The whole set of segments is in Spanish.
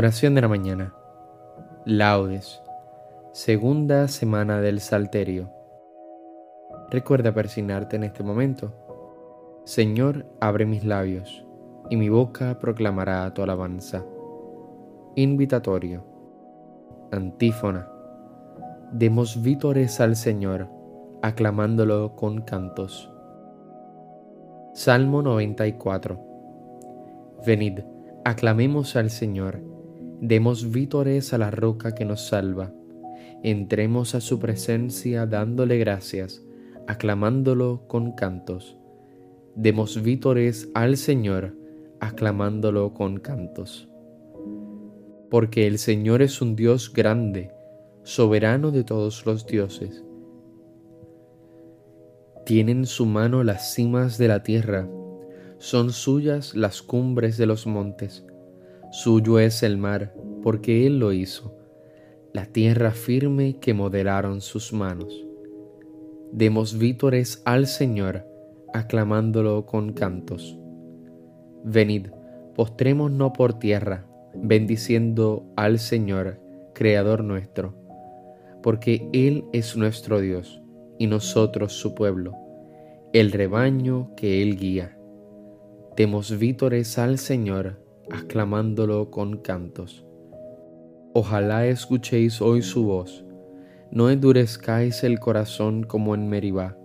Oración de la mañana. Laudes. Segunda semana del Salterio. Recuerda persignarte en este momento. Señor, abre mis labios, y mi boca proclamará tu alabanza. Invitatorio. Antífona. Demos vítores al Señor, aclamándolo con cantos. Salmo 94. Venid, aclamemos al Señor Demos vítores a la roca que nos salva. Entremos a su presencia dándole gracias, aclamándolo con cantos. Demos vítores al Señor, aclamándolo con cantos. Porque el Señor es un Dios grande, soberano de todos los dioses. Tiene en su mano las cimas de la tierra, son suyas las cumbres de los montes Suyo es el mar, porque Él lo hizo, la tierra firme que modelaron sus manos. Demos vítores al Señor, aclamándolo con cantos. Venid, postrémonos por tierra, bendiciendo al Señor, Creador nuestro, porque Él es nuestro Dios y nosotros su pueblo, el rebaño que Él guía. Demos vítores al Señor, aclamándolo con cantos. Ojalá escuchéis hoy su voz, no endurezcáis el corazón como en Meribá,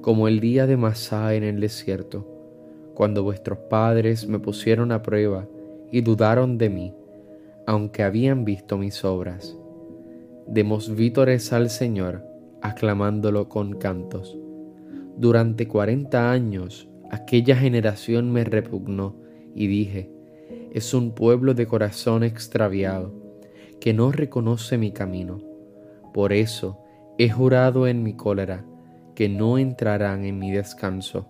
como el día de Masá en el desierto, cuando vuestros padres me pusieron a prueba y dudaron de mí, aunque habían visto mis obras. Demos vítores al Señor, aclamándolo con cantos. Durante cuarenta años aquella generación me repugnó y dije, es un pueblo de corazón extraviado, que no reconoce mi camino. Por eso he jurado en mi cólera que no entrarán en mi descanso.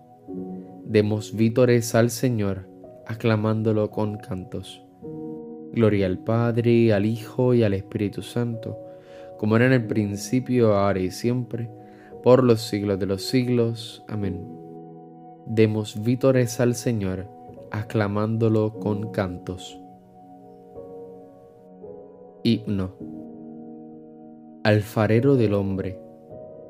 Demos vítores al Señor, aclamándolo con cantos. Gloria al Padre, al Hijo y al Espíritu Santo, como era en el principio, ahora y siempre, por los siglos de los siglos. Amén. Demos vítores al Señor, aclamándolo con cantos. Himno. Alfarero del hombre,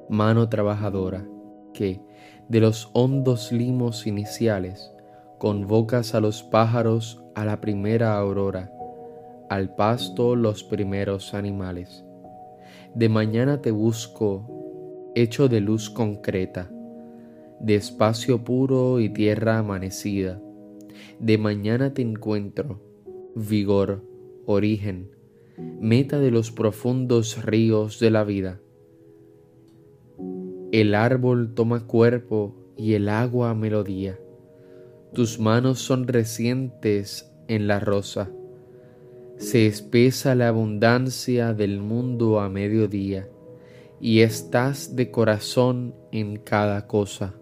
mano trabajadora, que de los hondos limos iniciales convocas a los pájaros a la primera aurora, al pasto los primeros animales. De mañana te busco, hecho de luz concreta, de espacio puro y tierra amanecida de mañana te encuentro, vigor, origen, meta de los profundos ríos de la vida. El árbol toma cuerpo y el agua melodía. Tus manos son recientes en la rosa. Se espesa la abundancia del mundo a mediodía y estás de corazón en cada cosa.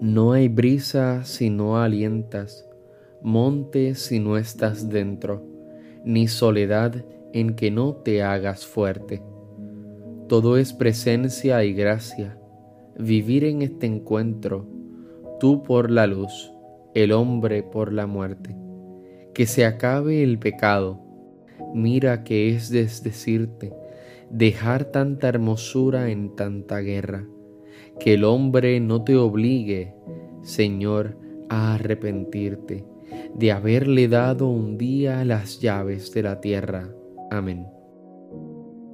No hay brisa si no alientas, monte si no estás dentro, ni soledad en que no te hagas fuerte. Todo es presencia y gracia, vivir en este encuentro, tú por la luz, el hombre por la muerte. Que se acabe el pecado, mira que es desdecirte, dejar tanta hermosura en tanta guerra que el hombre no te obligue, Señor, a arrepentirte de haberle dado un día las llaves de la tierra. Amén.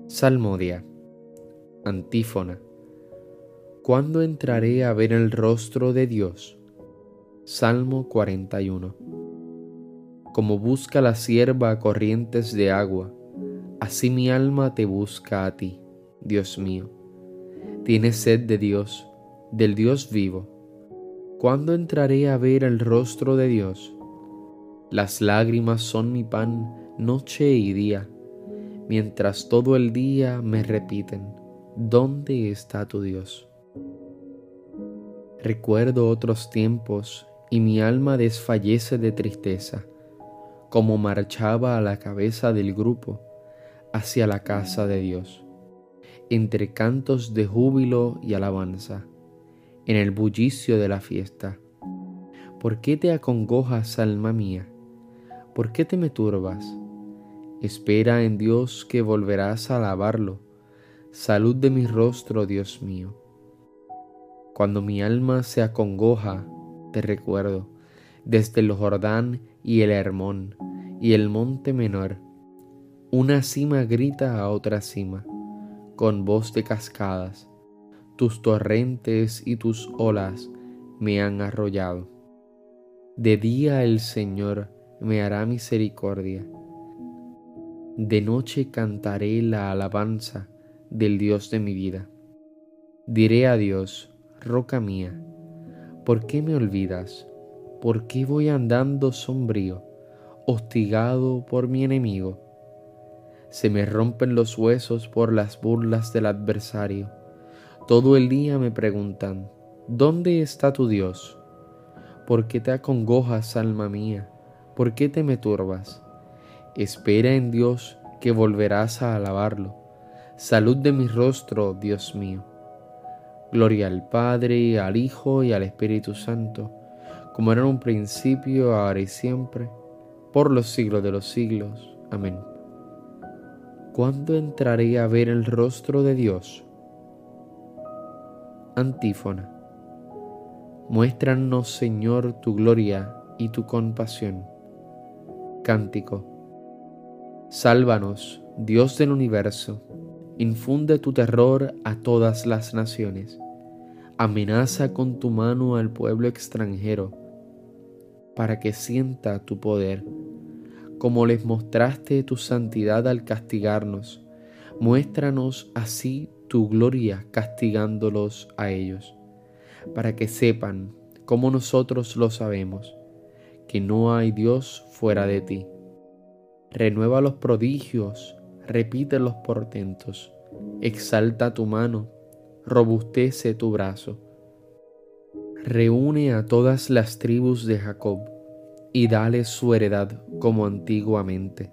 Salmodia. Antífona. ¿Cuándo entraré a ver el rostro de Dios? Salmo 41 Como busca la sierva corrientes de agua, así mi alma te busca a ti, Dios mío. Tienes sed de Dios, del Dios vivo. ¿Cuándo entraré a ver el rostro de Dios? Las lágrimas son mi pan noche y día, mientras todo el día me repiten, ¿dónde está tu Dios? Recuerdo otros tiempos y mi alma desfallece de tristeza, como marchaba a la cabeza del grupo hacia la casa de Dios, entre cantos de júbilo y alabanza, en el bullicio de la fiesta. ¿Por qué te acongojas, alma mía? ¿Por qué te me turbas? Espera en Dios que volverás a alabarlo. Salud de mi rostro, Dios mío. Cuando mi alma se acongoja, te recuerdo, desde el Jordán y el Hermón y el monte menor. Una cima grita a otra cima, con voz de cascadas. Tus torrentes y tus olas me han arrollado. De día el Señor me hará misericordia de noche cantaré la alabanza del Dios de mi vida. Diré a Dios, roca mía, ¿por qué me olvidas? ¿Por qué voy andando sombrío, hostigado por mi enemigo? Se me rompen los huesos por las burlas del adversario. Todo el día me preguntan, ¿dónde está tu Dios? ¿Por qué te acongojas, alma mía? ¿Por qué te me turbas? Espera en Dios que volverás a alabarlo. Salud de mi rostro, Dios mío. Gloria al Padre, al Hijo y al Espíritu Santo, como era en un principio, ahora y siempre, por los siglos de los siglos. Amén. ¿Cuándo entraré a ver el rostro de Dios? Antífona. Muéstranos, Señor, tu gloria y tu compasión. Cántico Sálvanos, Dios del universo, infunde tu terror a todas las naciones, amenaza con tu mano al pueblo extranjero, para que sienta tu poder, como les mostraste tu santidad al castigarnos, muéstranos así tu gloria castigándolos a ellos, para que sepan, como nosotros lo sabemos, que no hay Dios fuera de ti. Renueva los prodigios, repite los portentos, exalta tu mano, robustece tu brazo. Reúne a todas las tribus de Jacob y dale su heredad como antiguamente.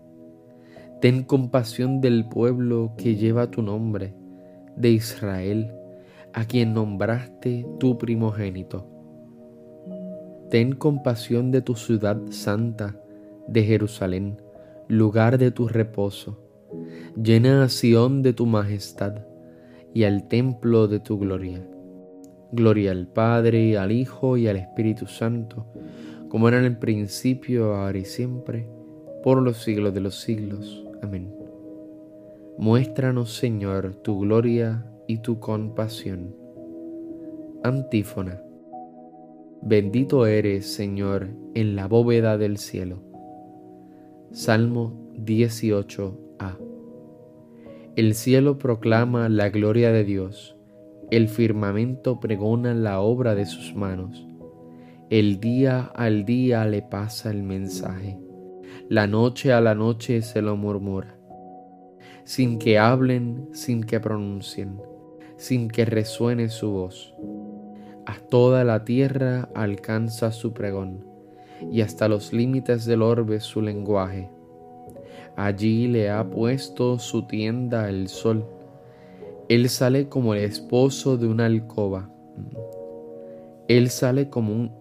Ten compasión del pueblo que lleva tu nombre, de Israel, a quien nombraste tu primogénito. Ten compasión de tu ciudad santa, de Jerusalén, lugar de tu reposo. Llena a Sión de tu majestad y al templo de tu gloria. Gloria al Padre, al Hijo y al Espíritu Santo, como era en el principio, ahora y siempre, por los siglos de los siglos. Amén. Muéstranos, Señor, tu gloria y tu compasión. Antífona. Bendito eres, Señor, en la bóveda del cielo Salmo 18a. El cielo proclama la gloria de Dios, el firmamento pregona la obra de sus manos. El día al día le pasa el mensaje, la noche a la noche se lo murmura, sin que hablen, sin que pronuncien, sin que resuene su voz. A toda la tierra alcanza su pregón y hasta los límites del orbe su lenguaje. Allí le ha puesto su tienda el sol. Él sale como el esposo de una alcoba. Él sale como un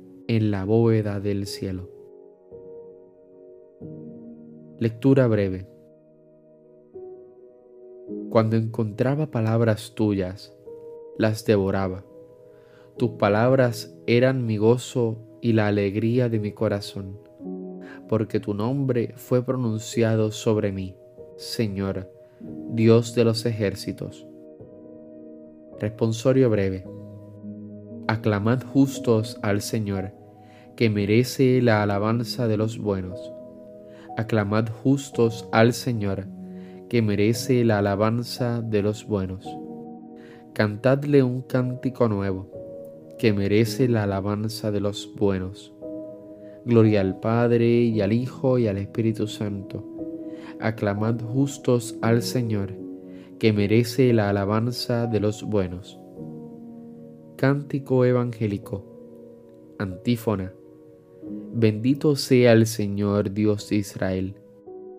en la bóveda del cielo. Lectura breve. Cuando encontraba palabras tuyas, las devoraba. Tus palabras eran mi gozo y la alegría de mi corazón, porque tu nombre fue pronunciado sobre mí, Señor, Dios de los ejércitos. Responsorio breve. Aclamad justos al Señor, que merece la alabanza de los buenos. Aclamad justos al Señor, que merece la alabanza de los buenos. Cantadle un cántico nuevo, que merece la alabanza de los buenos. Gloria al Padre y al Hijo y al Espíritu Santo. Aclamad justos al Señor, que merece la alabanza de los buenos. Cántico evangélico. Antífona. Bendito sea el Señor Dios de Israel,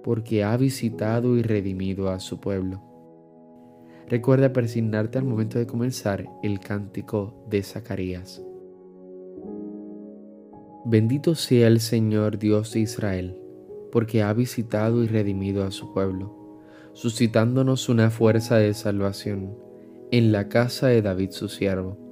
porque ha visitado y redimido a su pueblo. Recuerda persignarte al momento de comenzar el cántico de Zacarías. Bendito sea el Señor Dios de Israel, porque ha visitado y redimido a su pueblo, suscitándonos una fuerza de salvación en la casa de David su siervo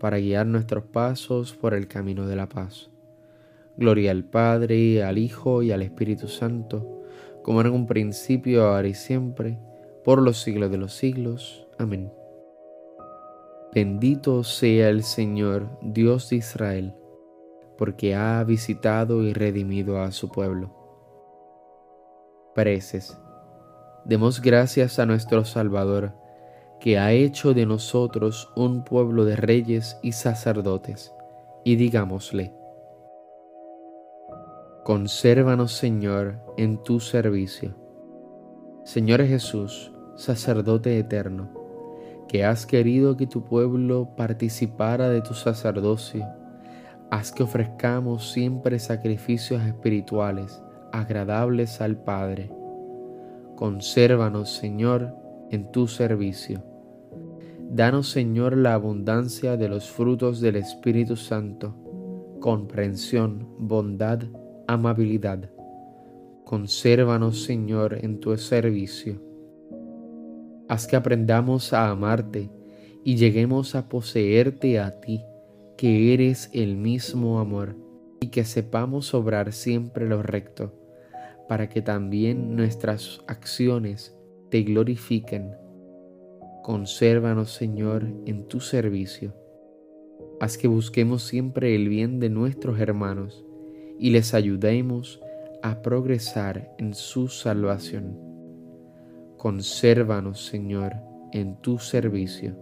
para guiar nuestros pasos por el camino de la paz. Gloria al Padre, al Hijo y al Espíritu Santo, como en un principio, ahora y siempre, por los siglos de los siglos. Amén. Bendito sea el Señor, Dios de Israel, porque ha visitado y redimido a su pueblo. Preces. Demos gracias a nuestro Salvador que ha hecho de nosotros un pueblo de reyes y sacerdotes, y digámosle, Consérvanos, Señor, en tu servicio. Señor Jesús, sacerdote eterno, que has querido que tu pueblo participara de tu sacerdocio, haz que ofrezcamos siempre sacrificios espirituales agradables al Padre. Consérvanos, Señor, en tu servicio Danos, Señor, la abundancia de los frutos del Espíritu Santo, comprensión, bondad, amabilidad. Consérvanos, Señor, en tu servicio. Haz que aprendamos a amarte y lleguemos a poseerte a ti, que eres el mismo amor, y que sepamos obrar siempre lo recto, para que también nuestras acciones te glorifiquen Consérvanos, Señor, en tu servicio. Haz que busquemos siempre el bien de nuestros hermanos y les ayudemos a progresar en su salvación. Consérvanos, Señor, en tu servicio.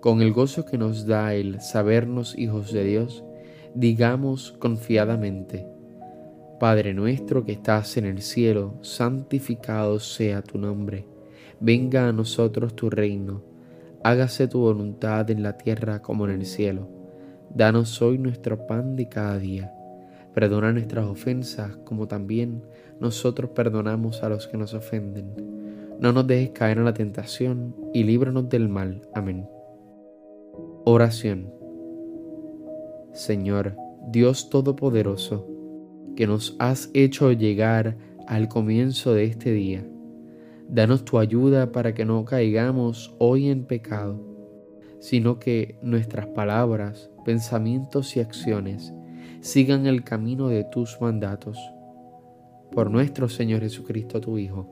Con el gozo que nos da el sabernos hijos de Dios, digamos confiadamente, Padre nuestro que estás en el cielo, santificado sea tu nombre Venga a nosotros tu reino, hágase tu voluntad en la tierra como en el cielo. Danos hoy nuestro pan de cada día. Perdona nuestras ofensas como también nosotros perdonamos a los que nos ofenden. No nos dejes caer en la tentación y líbranos del mal. Amén. Oración. Señor, Dios Todopoderoso, que nos has hecho llegar al comienzo de este día Danos tu ayuda para que no caigamos hoy en pecado, sino que nuestras palabras, pensamientos y acciones sigan el camino de tus mandatos. Por nuestro Señor Jesucristo, tu Hijo.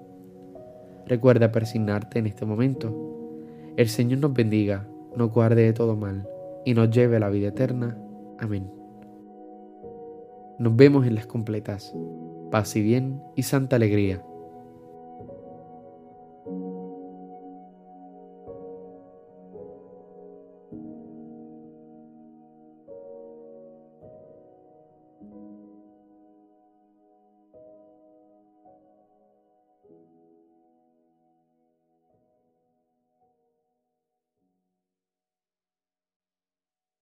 Recuerda persignarte en este momento. El Señor nos bendiga, nos guarde de todo mal y nos lleve a la vida eterna. Amén. Nos vemos en las completas. Paz y bien y santa alegría